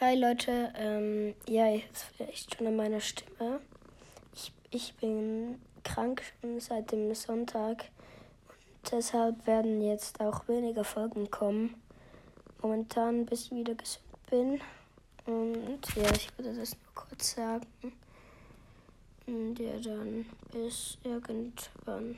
Hi Leute, ähm, ja, jetzt vielleicht schon an meiner Stimme. Ich, ich bin krank schon seit dem Sonntag und deshalb werden jetzt auch weniger Folgen kommen. Momentan, bis ich wieder gesund bin. Und ja, ich würde das nur kurz sagen. Und ja, dann bis irgendwann.